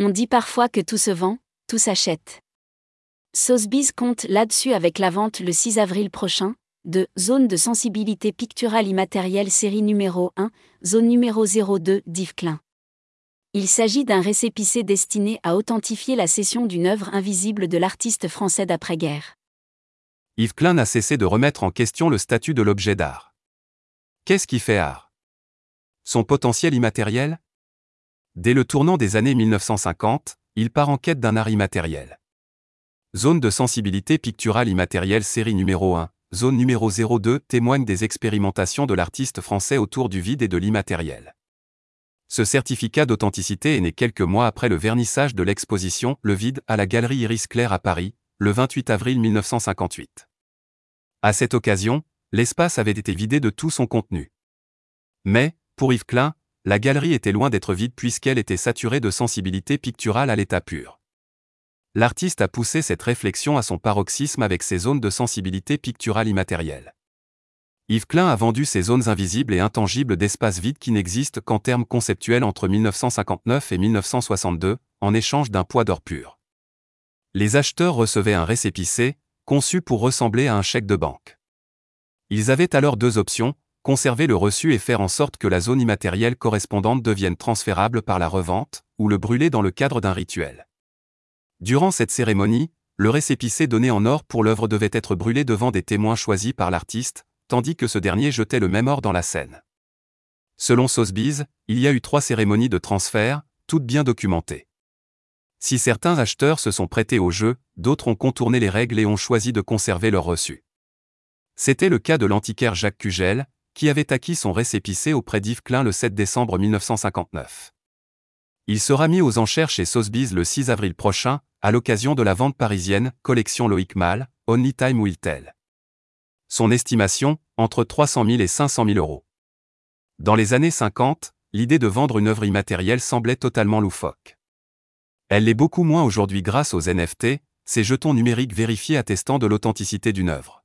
On dit parfois que tout se vend, tout s'achète. Sotheby's compte là-dessus avec la vente le 6 avril prochain, de Zone de sensibilité picturale immatérielle série numéro 1, zone numéro 02 d'Yves Klein. Il s'agit d'un récépissé destiné à authentifier la cession d'une œuvre invisible de l'artiste français d'après-guerre. Yves Klein n'a cessé de remettre en question le statut de l'objet d'art. Qu'est-ce qui fait art? Son potentiel immatériel? Dès le tournant des années 1950, il part en quête d'un art immatériel. Zone de sensibilité picturale immatérielle série numéro 1, zone numéro 02 témoigne des expérimentations de l'artiste français autour du vide et de l'immatériel. Ce certificat d'authenticité est né quelques mois après le vernissage de l'exposition Le Vide à la Galerie Iris Claire à Paris, le 28 avril 1958. À cette occasion, l'espace avait été vidé de tout son contenu. Mais, pour Yves Klein, la galerie était loin d'être vide puisqu'elle était saturée de sensibilité picturale à l'état pur. L'artiste a poussé cette réflexion à son paroxysme avec ses zones de sensibilité picturale immatérielle. Yves Klein a vendu ces zones invisibles et intangibles d'espace vide qui n'existent qu'en termes conceptuels entre 1959 et 1962, en échange d'un poids d'or pur. Les acheteurs recevaient un récépissé, conçu pour ressembler à un chèque de banque. Ils avaient alors deux options, conserver le reçu et faire en sorte que la zone immatérielle correspondante devienne transférable par la revente, ou le brûler dans le cadre d'un rituel. Durant cette cérémonie, le récépissé donné en or pour l'œuvre devait être brûlé devant des témoins choisis par l'artiste, tandis que ce dernier jetait le même or dans la Seine. Selon Sotheby's, il y a eu trois cérémonies de transfert, toutes bien documentées. Si certains acheteurs se sont prêtés au jeu, d'autres ont contourné les règles et ont choisi de conserver leur reçu. C'était le cas de l'antiquaire Jacques Cugel, qui avait acquis son récépissé auprès d'Yves Klein le 7 décembre 1959. Il sera mis aux enchères chez Sotheby's le 6 avril prochain, à l'occasion de la vente parisienne Collection Loïc Mal, Only Time Will Tell son estimation, entre 300 000 et 500 000 euros. Dans les années 50, l'idée de vendre une œuvre immatérielle semblait totalement loufoque. Elle l'est beaucoup moins aujourd'hui grâce aux NFT, ces jetons numériques vérifiés attestant de l'authenticité d'une œuvre.